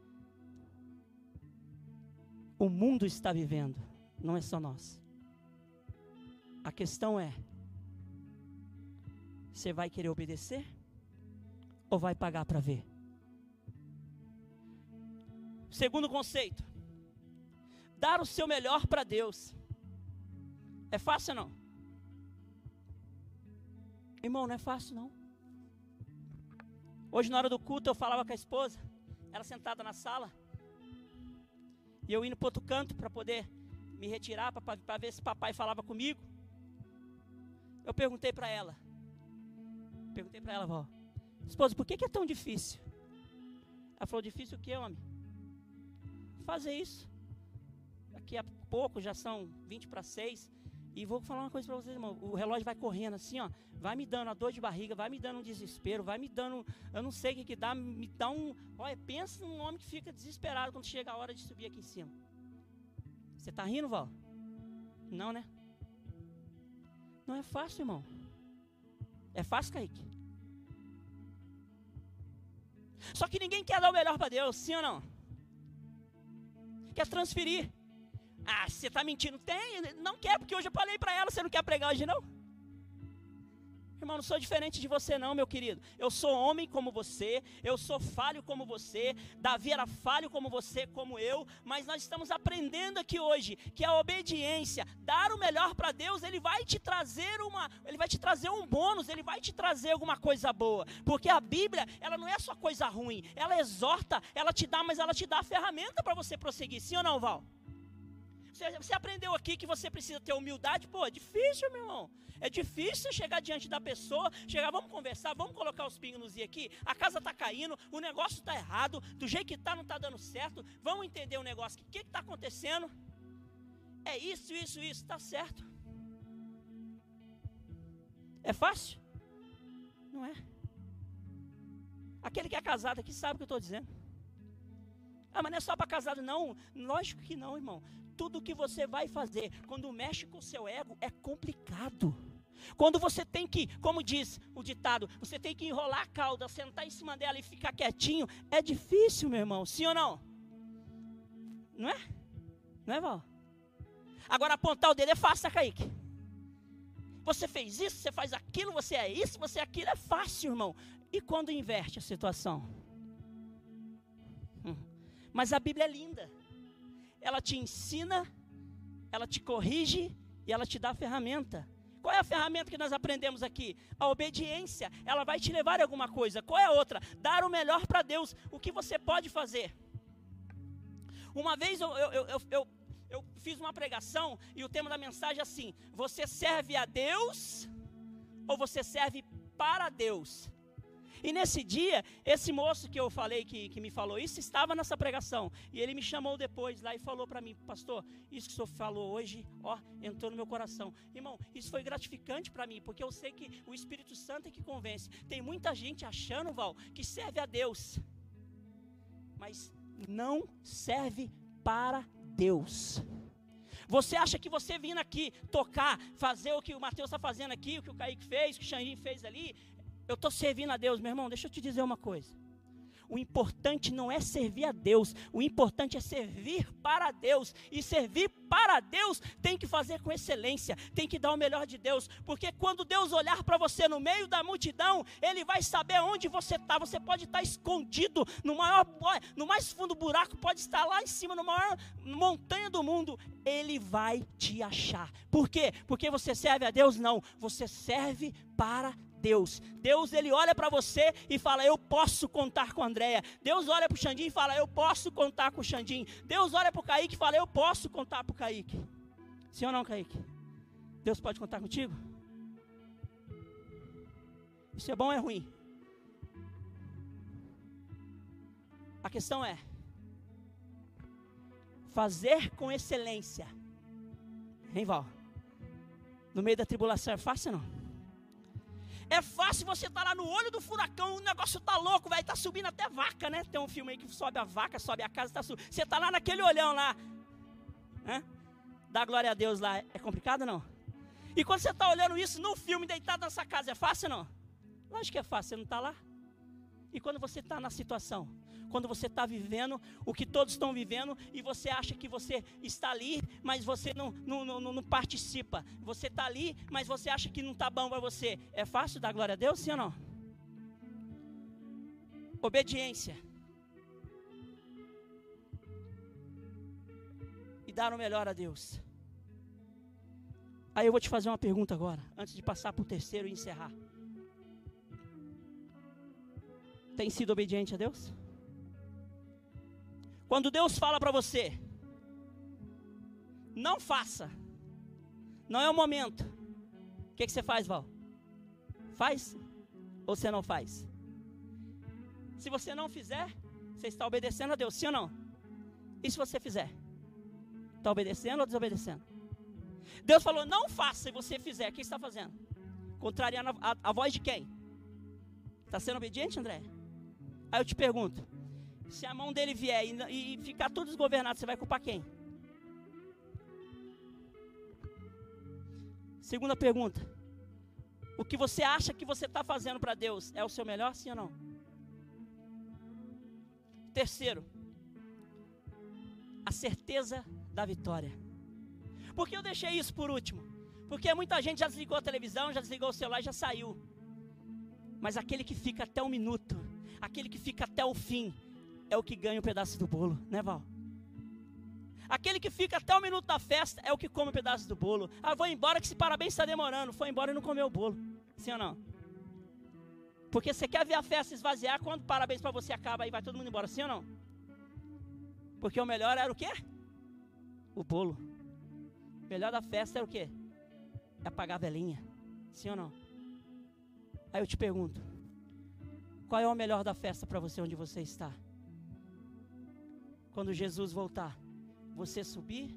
O mundo está vivendo, não é só nós. A questão é: você vai querer obedecer ou vai pagar para ver? Segundo conceito: dar o seu melhor para Deus. É fácil não? Irmão, não é fácil não. Hoje na hora do culto eu falava com a esposa, ela sentada na sala, e eu indo para outro canto para poder me retirar, para ver se papai falava comigo. Eu perguntei para ela, perguntei para ela, vó, esposa, por que, que é tão difícil? Ela falou, difícil o que, homem? Fazer isso. Daqui a pouco, já são 20 para 6, E vou falar uma coisa para vocês, irmão. O relógio vai correndo assim, ó. Vai me dando a dor de barriga, vai me dando um desespero, vai me dando. Eu não sei o que, que dá, me dá um. Olha, pensa num homem que fica desesperado quando chega a hora de subir aqui em cima. Você tá rindo, Val? Não, né? Não é fácil, irmão. É fácil, Kaique? Só que ninguém quer dar o melhor para Deus, sim ou não? Quer transferir. Ah, você está mentindo? Tem, não quer, porque hoje eu falei para ela, você não quer pregar hoje não? Irmão, não sou diferente de você não, meu querido. Eu sou homem como você, eu sou falho como você, Davi era falho como você, como eu, mas nós estamos aprendendo aqui hoje que a obediência, dar o melhor para Deus, ele vai te trazer uma, ele vai te trazer um bônus, ele vai te trazer alguma coisa boa. Porque a Bíblia, ela não é só coisa ruim, ela exorta, ela te dá, mas ela te dá a ferramenta para você prosseguir. Sim ou não, Val? Você, aprendeu aqui que você precisa ter humildade? Pô, é difícil, meu irmão. É difícil chegar diante da pessoa, chegar, vamos conversar, vamos colocar os pingos nos i aqui. A casa está caindo, o negócio está errado, do jeito que está, não está dando certo. Vamos entender o negócio. O que está acontecendo? É isso, isso, isso, está certo. É fácil? Não é. Aquele que é casado aqui sabe o que eu estou dizendo. Ah, mas não é só para casado, não. Lógico que não, irmão tudo que você vai fazer, quando mexe com o seu ego, é complicado. Quando você tem que, como diz o ditado, você tem que enrolar a cauda, sentar em cima dela e ficar quietinho, é difícil, meu irmão, sim ou não? Não é? Não é, Val? Agora apontar o dedo é fácil, Kaique? Você fez isso, você faz aquilo, você é isso, você é aquilo, é fácil, irmão. E quando inverte a situação? Mas a Bíblia é linda ela te ensina, ela te corrige e ela te dá a ferramenta. Qual é a ferramenta que nós aprendemos aqui? A obediência. Ela vai te levar a alguma coisa. Qual é a outra? Dar o melhor para Deus. O que você pode fazer? Uma vez eu, eu, eu, eu, eu fiz uma pregação e o tema da mensagem é assim: Você serve a Deus ou você serve para Deus? E nesse dia, esse moço que eu falei, que, que me falou isso, estava nessa pregação. E ele me chamou depois lá e falou para mim, pastor, isso que o senhor falou hoje, ó, entrou no meu coração. Irmão, isso foi gratificante para mim, porque eu sei que o Espírito Santo é que convence. Tem muita gente achando, Val, que serve a Deus, mas não serve para Deus. Você acha que você vindo aqui tocar, fazer o que o Mateus está fazendo aqui, o que o Kaique fez, o que o Xanjin fez ali, eu estou servindo a Deus, meu irmão. Deixa eu te dizer uma coisa. O importante não é servir a Deus, o importante é servir para Deus. E servir para Deus tem que fazer com excelência, tem que dar o melhor de Deus, porque quando Deus olhar para você no meio da multidão, Ele vai saber onde você está. Você pode estar escondido no maior, no mais fundo buraco, pode estar lá em cima, no maior montanha do mundo. Ele vai te achar. Por quê? Porque você serve a Deus? Não, você serve para Deus Deus. Ele olha para você e fala: "Eu posso contar com a Andréia". Deus olha para o Xandim e fala: "Eu posso contar com o Xandim". Deus olha para o Kaique e fala: "Eu posso contar para o Kaique". Sim ou não, Kaique? Deus pode contar contigo? Isso é bom ou é ruim? A questão é fazer com excelência. Hein, Val? No meio da tribulação é fácil não? É fácil você estar tá lá no olho do furacão, o negócio tá louco, vai tá subindo até vaca, né? Tem um filme aí que sobe a vaca, sobe a casa, tá subindo. Você tá lá naquele olhão lá. Né? Dá glória a Deus lá. É complicado não? E quando você está olhando isso no filme, deitado nessa casa, é fácil não? Lógico que é fácil, você não está lá. E quando você está na situação, quando você está vivendo o que todos estão vivendo e você acha que você está ali, mas você não, não, não, não participa. Você está ali, mas você acha que não está bom para você. É fácil dar glória a Deus, sim ou não? Obediência. E dar o melhor a Deus. Aí eu vou te fazer uma pergunta agora, antes de passar para o terceiro e encerrar. Tem sido obediente a Deus? Quando Deus fala para você, não faça, não é o momento. O que, que você faz, Val? Faz ou você não faz? Se você não fizer, você está obedecendo a Deus, sim ou não? E se você fizer? Está obedecendo ou desobedecendo? Deus falou: não faça, e você fizer. O que está fazendo? Contrariando a, a, a voz de quem? Está sendo obediente, André? Aí eu te pergunto: se a mão dele vier e, e ficar tudo desgovernado, você vai culpar quem? Segunda pergunta: o que você acha que você está fazendo para Deus é o seu melhor, sim ou não? Terceiro, a certeza da vitória. Por que eu deixei isso por último? Porque muita gente já desligou a televisão, já desligou o celular já saiu. Mas aquele que fica até o minuto, aquele que fica até o fim, é o que ganha um pedaço do bolo, né, Val? Aquele que fica até o minuto da festa é o que come um pedaço do bolo. Ah, vou embora que esse parabéns está demorando. Foi embora e não comeu o bolo. Sim ou não? Porque você quer ver a festa esvaziar quando o parabéns para você acaba e vai todo mundo embora. Sim ou não? Porque o melhor era o quê? O bolo. O melhor da festa era o quê? É apagar a velhinha. Sim ou não? Aí eu te pergunto: qual é o melhor da festa para você onde você está? Quando Jesus voltar, você subir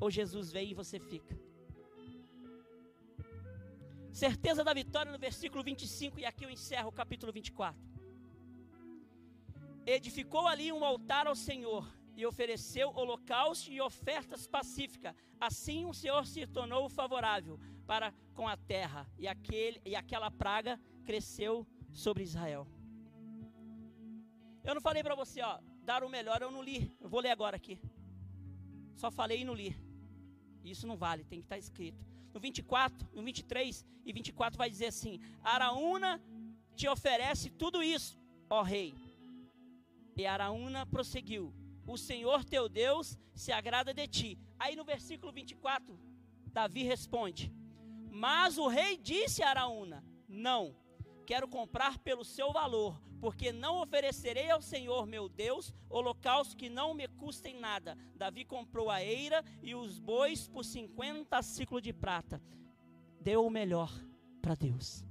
ou Jesus vem e você fica? Certeza da vitória no versículo 25, e aqui eu encerro o capítulo 24. Edificou ali um altar ao Senhor e ofereceu holocausto e ofertas pacíficas. Assim o Senhor se tornou favorável para com a terra, e, aquele, e aquela praga cresceu sobre Israel. Eu não falei para você, ó, dar o melhor, eu não li. Eu vou ler agora aqui. Só falei e não li. Isso não vale, tem que estar tá escrito. No 24, no 23 e 24 vai dizer assim: Araúna te oferece tudo isso, ó rei. E Araúna prosseguiu: o Senhor teu Deus se agrada de ti. Aí no versículo 24, Davi responde: Mas o rei disse a Araúna: Não, quero comprar pelo seu valor, porque não oferecerei ao Senhor meu Deus holocausto que não me custem nada. Davi comprou a eira e os bois por 50 ciclos de prata. Deu o melhor para Deus.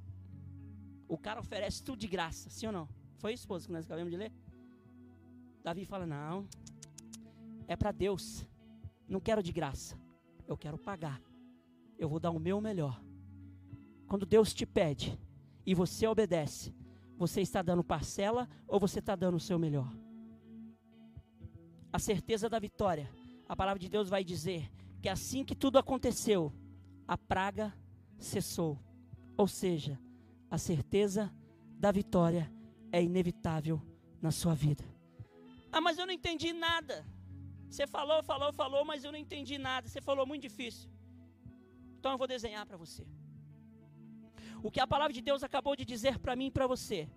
O cara oferece tudo de graça, sim ou não? Foi isso, esposa, que nós acabamos de ler? Davi fala: Não, é para Deus. Não quero de graça. Eu quero pagar. Eu vou dar o meu melhor. Quando Deus te pede e você obedece, você está dando parcela ou você está dando o seu melhor? A certeza da vitória. A palavra de Deus vai dizer que assim que tudo aconteceu, a praga cessou. Ou seja, a certeza da vitória é inevitável na sua vida. Ah, mas eu não entendi nada. Você falou, falou, falou, mas eu não entendi nada. Você falou muito difícil. Então eu vou desenhar para você. O que a palavra de Deus acabou de dizer para mim e para você.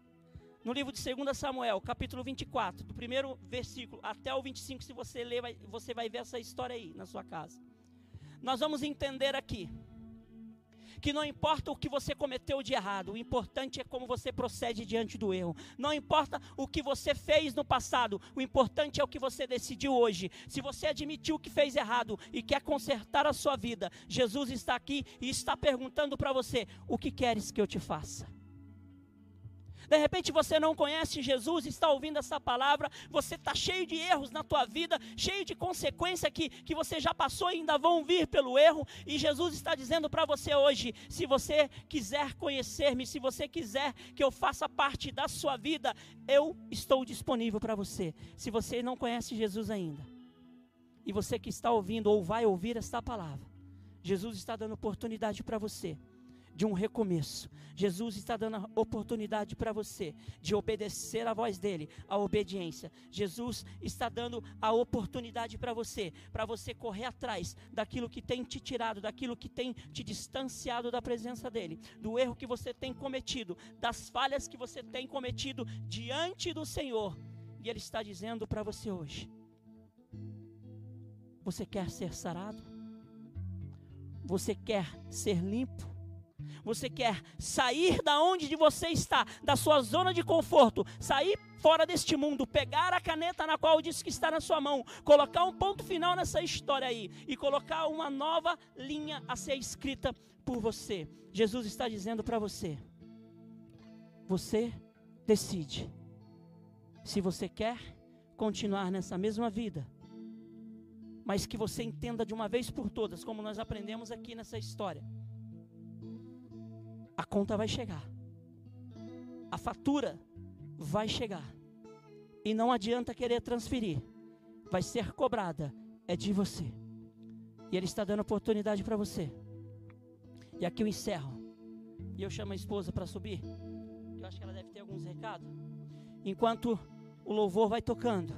No livro de 2 Samuel, capítulo 24, do primeiro versículo até o 25, se você ler, você vai ver essa história aí na sua casa. Nós vamos entender aqui que não importa o que você cometeu de errado, o importante é como você procede diante do erro. Não importa o que você fez no passado, o importante é o que você decidiu hoje. Se você admitiu que fez errado e quer consertar a sua vida, Jesus está aqui e está perguntando para você: o que queres que eu te faça? De repente você não conhece Jesus, está ouvindo essa palavra, você está cheio de erros na tua vida, cheio de consequência que, que você já passou e ainda vão vir pelo erro, e Jesus está dizendo para você hoje: se você quiser conhecer-me, se você quiser que eu faça parte da sua vida, eu estou disponível para você. Se você não conhece Jesus ainda, e você que está ouvindo ou vai ouvir esta palavra, Jesus está dando oportunidade para você de um recomeço. Jesus está dando a oportunidade para você de obedecer a voz dele, a obediência. Jesus está dando a oportunidade para você, para você correr atrás daquilo que tem te tirado, daquilo que tem te distanciado da presença dele, do erro que você tem cometido, das falhas que você tem cometido diante do Senhor. E ele está dizendo para você hoje: Você quer ser sarado? Você quer ser limpo? Você quer sair da onde você está, da sua zona de conforto, sair fora deste mundo, pegar a caneta na qual disse que está na sua mão, colocar um ponto final nessa história aí e colocar uma nova linha a ser escrita por você. Jesus está dizendo para você: você decide se você quer continuar nessa mesma vida, mas que você entenda de uma vez por todas, como nós aprendemos aqui nessa história. A conta vai chegar. A fatura vai chegar. E não adianta querer transferir. Vai ser cobrada. É de você. E Ele está dando oportunidade para você. E aqui eu encerro. E eu chamo a esposa para subir. Eu acho que ela deve ter alguns recados. Enquanto o louvor vai tocando.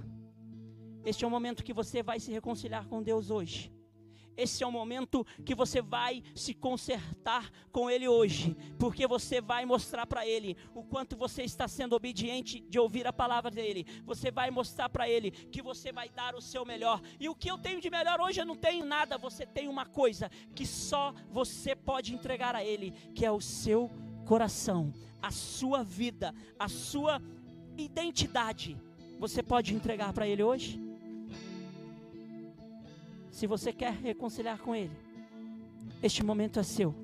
Este é o momento que você vai se reconciliar com Deus hoje. Esse é o momento que você vai se consertar com Ele hoje, porque você vai mostrar para Ele o quanto você está sendo obediente de ouvir a palavra dele. Você vai mostrar para Ele que você vai dar o seu melhor. E o que eu tenho de melhor hoje eu não tenho nada. Você tem uma coisa que só você pode entregar a Ele, que é o seu coração, a sua vida, a sua identidade. Você pode entregar para Ele hoje? Se você quer reconciliar com Ele, este momento é seu.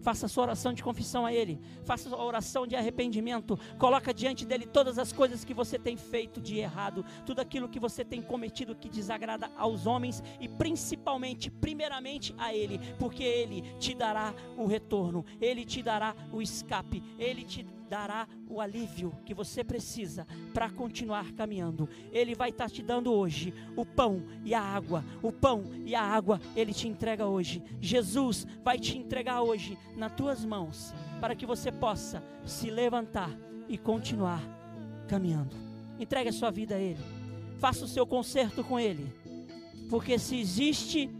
Faça a sua oração de confissão a Ele. Faça a sua oração de arrependimento. Coloca diante dele todas as coisas que você tem feito de errado, tudo aquilo que você tem cometido que desagrada aos homens e principalmente, primeiramente a Ele, porque Ele te dará o retorno, Ele te dará o escape, Ele te dará o alívio que você precisa para continuar caminhando. Ele vai estar tá te dando hoje o pão e a água. O pão e a água ele te entrega hoje. Jesus vai te entregar hoje nas tuas mãos para que você possa se levantar e continuar caminhando. Entregue a sua vida a Ele. Faça o seu conserto com Ele. Porque se existe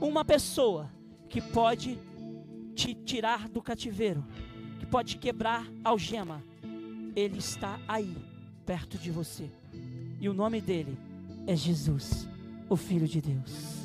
uma pessoa que pode te tirar do cativeiro, pode quebrar algema. Ele está aí, perto de você. E o nome dele é Jesus, o Filho de Deus.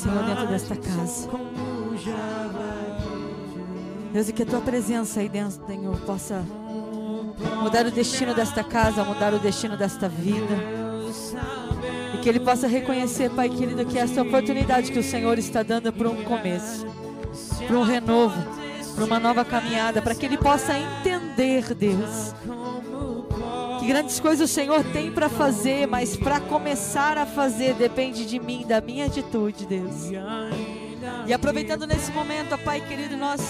Senhor dentro desta casa. Deus, e que a tua presença aí dentro, Senhor, possa mudar o destino desta casa, mudar o destino desta vida. E que ele possa reconhecer, Pai querido, que esta oportunidade que o Senhor está dando para um começo, para um renovo, para uma nova caminhada, para que ele possa entender, Deus, grandes coisas o Senhor tem para fazer, mas para começar a fazer depende de mim, da minha atitude, Deus. E aproveitando nesse momento, Pai querido, nós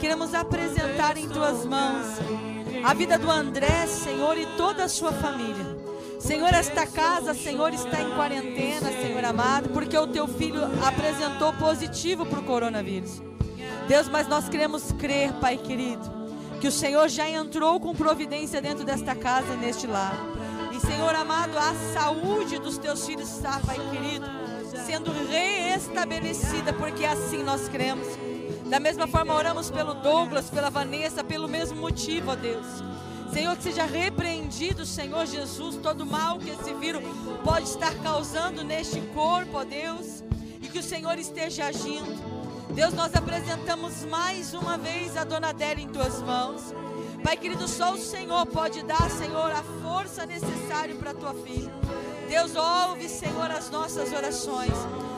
queremos apresentar em tuas mãos a vida do André, Senhor, e toda a sua família. Senhor, esta casa, Senhor, está em quarentena, Senhor amado, porque o teu filho apresentou positivo para o coronavírus. Deus, mas nós queremos crer, Pai querido, que o Senhor já entrou com providência dentro desta casa, neste lar. E Senhor amado, a saúde dos teus filhos está, Pai querido, sendo reestabelecida, porque assim nós cremos. Da mesma forma, oramos pelo Douglas, pela Vanessa, pelo mesmo motivo, ó Deus. Senhor, que seja repreendido, Senhor Jesus, todo mal que esse vírus pode estar causando neste corpo, ó Deus, e que o Senhor esteja agindo. Deus, nós apresentamos mais uma vez a dona Adélia em tuas mãos. Pai querido, só o Senhor pode dar, Senhor, a força necessária para a tua filha. Deus, ouve, Senhor, as nossas orações.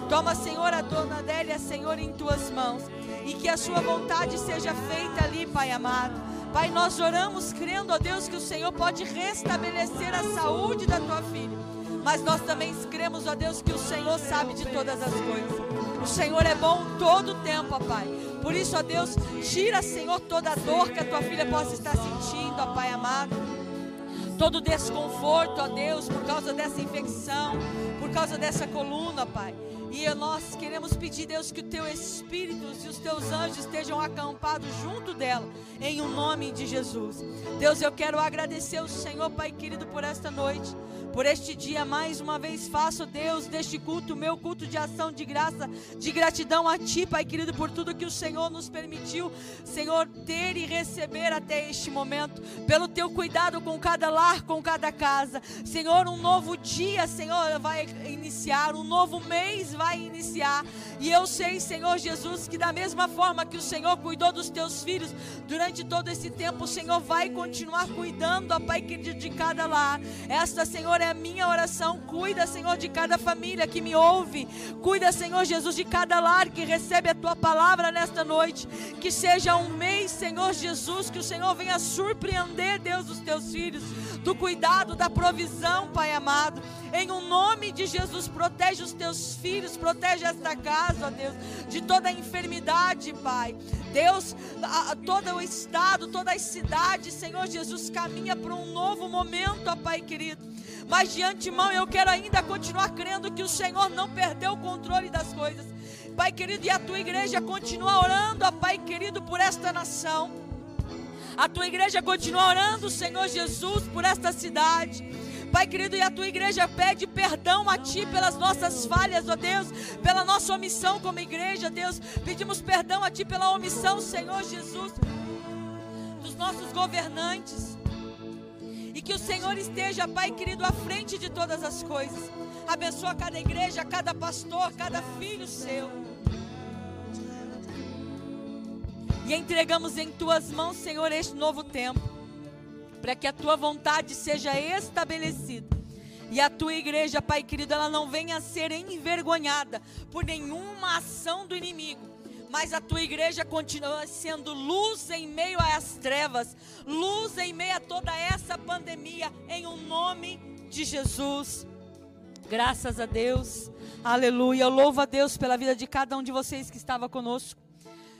Toma, Senhor, a dona Adélia, Senhor, em tuas mãos. E que a sua vontade seja feita ali, Pai amado. Pai, nós oramos crendo, ó Deus, que o Senhor pode restabelecer a saúde da tua filha. Mas nós também cremos, ó Deus, que o Senhor sabe de todas as coisas. O Senhor é bom todo o tempo, ó Pai. Por isso, ó Deus, tira, Senhor, toda a dor que a tua filha possa estar sentindo, ó Pai amado. Todo desconforto, ó Deus, por causa dessa infecção, por causa dessa coluna, ó Pai. E nós queremos pedir, Deus, que o teu Espírito e os teus anjos estejam acampados junto dela, em o um nome de Jesus. Deus, eu quero agradecer o Senhor, Pai querido, por esta noite por este dia. Mais uma vez faço, Deus, deste culto, meu culto de ação de graça, de gratidão a Ti, Pai querido, por tudo que o Senhor nos permitiu, Senhor, ter e receber até este momento, pelo Teu cuidado com cada lar, com cada casa. Senhor, um novo dia, Senhor, vai iniciar, um novo mês vai iniciar. E eu sei, Senhor Jesus, que da mesma forma que o Senhor cuidou dos Teus filhos durante todo esse tempo, o Senhor vai continuar cuidando, ó Pai querido, de cada lar. Esta, Senhor, é a minha oração. Cuida, Senhor, de cada família que me ouve. Cuida, Senhor Jesus, de cada lar que recebe a tua palavra nesta noite. Que seja um mês, Senhor Jesus, que o Senhor venha surpreender, Deus, os teus filhos, do cuidado, da provisão, Pai amado. Em um nome de Jesus, protege os teus filhos, protege esta casa, ó Deus, de toda enfermidade, Pai. Deus, a, a, todo o estado, toda a cidade, Senhor Jesus, caminha para um novo momento, ó Pai querido. Mas de antemão eu quero ainda continuar crendo que o Senhor não perdeu o controle das coisas. Pai querido, e a tua igreja continua orando, ó Pai querido, por esta nação. A tua igreja continua orando, Senhor Jesus, por esta cidade. Pai querido, e a tua igreja pede perdão a Ti pelas nossas falhas, ó Deus, pela nossa omissão como igreja, Deus. Pedimos perdão a Ti pela omissão, Senhor Jesus, dos nossos governantes. E que o Senhor esteja, Pai querido, à frente de todas as coisas. Abençoa cada igreja, cada pastor, cada filho seu. E entregamos em tuas mãos, Senhor, este novo tempo, para que a tua vontade seja estabelecida. E a tua igreja, Pai querido, ela não venha a ser envergonhada por nenhuma ação do inimigo mas a tua igreja continua sendo luz em meio às trevas, luz em meio a toda essa pandemia, em o um nome de Jesus. Graças a Deus, aleluia. Eu louvo a Deus pela vida de cada um de vocês que estava conosco.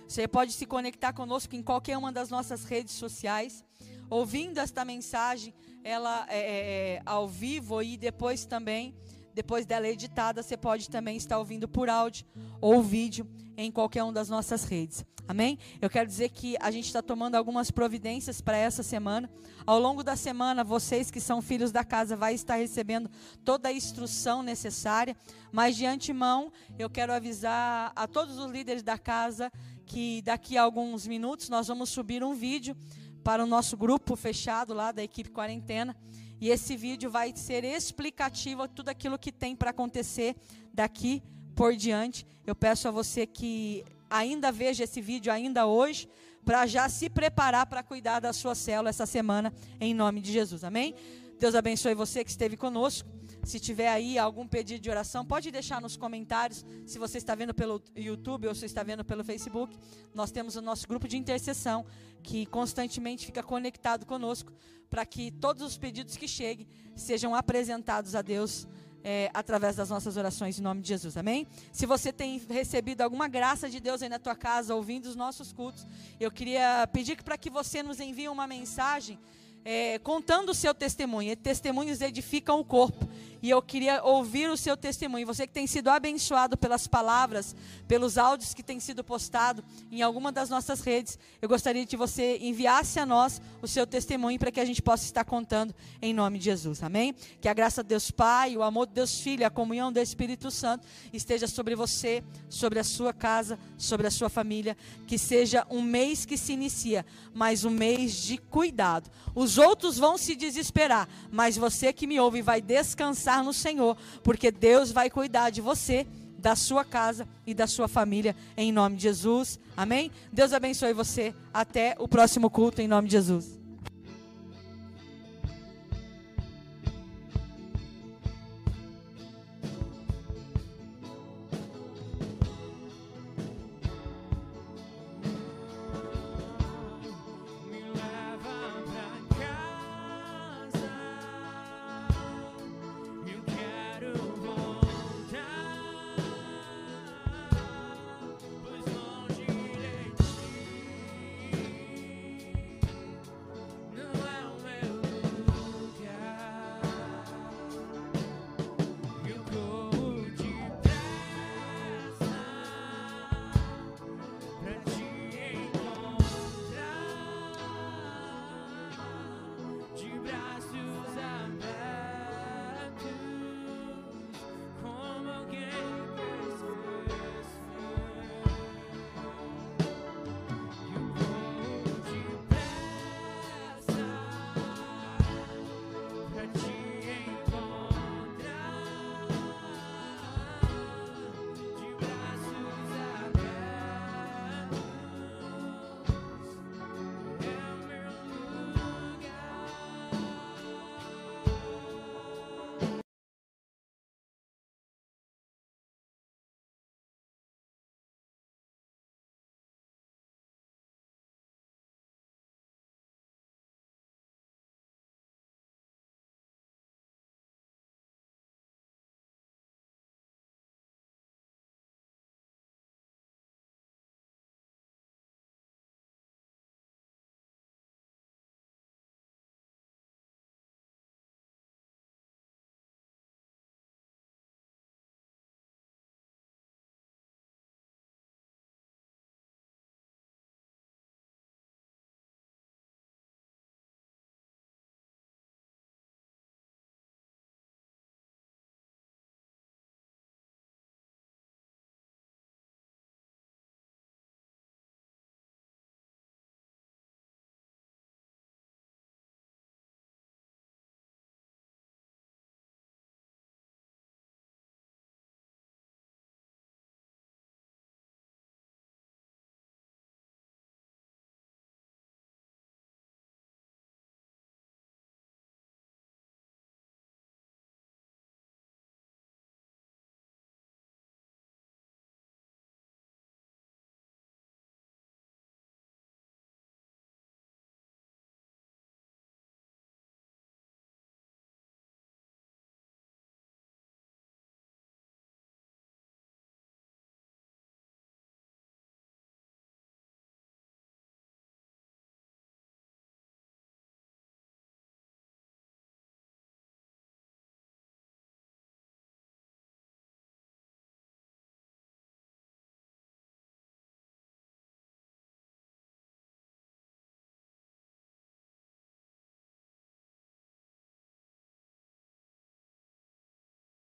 Você pode se conectar conosco em qualquer uma das nossas redes sociais, ouvindo esta mensagem, ela é, é, é ao vivo e depois também depois dela editada, você pode também estar ouvindo por áudio ou vídeo em qualquer uma das nossas redes. Amém? Eu quero dizer que a gente está tomando algumas providências para essa semana. Ao longo da semana, vocês que são filhos da casa vai estar recebendo toda a instrução necessária. Mas de antemão, eu quero avisar a todos os líderes da casa que daqui a alguns minutos nós vamos subir um vídeo para o nosso grupo fechado lá da equipe quarentena. E esse vídeo vai ser explicativo a tudo aquilo que tem para acontecer daqui por diante. Eu peço a você que ainda veja esse vídeo ainda hoje, para já se preparar para cuidar da sua célula essa semana, em nome de Jesus. Amém? Deus abençoe você que esteve conosco. Se tiver aí algum pedido de oração, pode deixar nos comentários. Se você está vendo pelo YouTube ou se está vendo pelo Facebook, nós temos o nosso grupo de intercessão que constantemente fica conectado conosco para que todos os pedidos que cheguem sejam apresentados a Deus é, através das nossas orações em nome de Jesus, amém? Se você tem recebido alguma graça de Deus aí na tua casa, ouvindo os nossos cultos, eu queria pedir para que você nos envie uma mensagem é, contando o seu testemunho. Testemunhos edificam o corpo. E eu queria ouvir o seu testemunho. Você que tem sido abençoado pelas palavras, pelos áudios que têm sido postados em alguma das nossas redes, eu gostaria que você enviasse a nós o seu testemunho para que a gente possa estar contando em nome de Jesus. Amém? Que a graça de Deus Pai, o amor de Deus Filho, a comunhão do Espírito Santo esteja sobre você, sobre a sua casa, sobre a sua família. Que seja um mês que se inicia, mas um mês de cuidado. Os outros vão se desesperar, mas você que me ouve vai descansar descansar no Senhor, porque Deus vai cuidar de você, da sua casa e da sua família, em nome de Jesus. Amém? Deus abençoe você. Até o próximo culto, em nome de Jesus.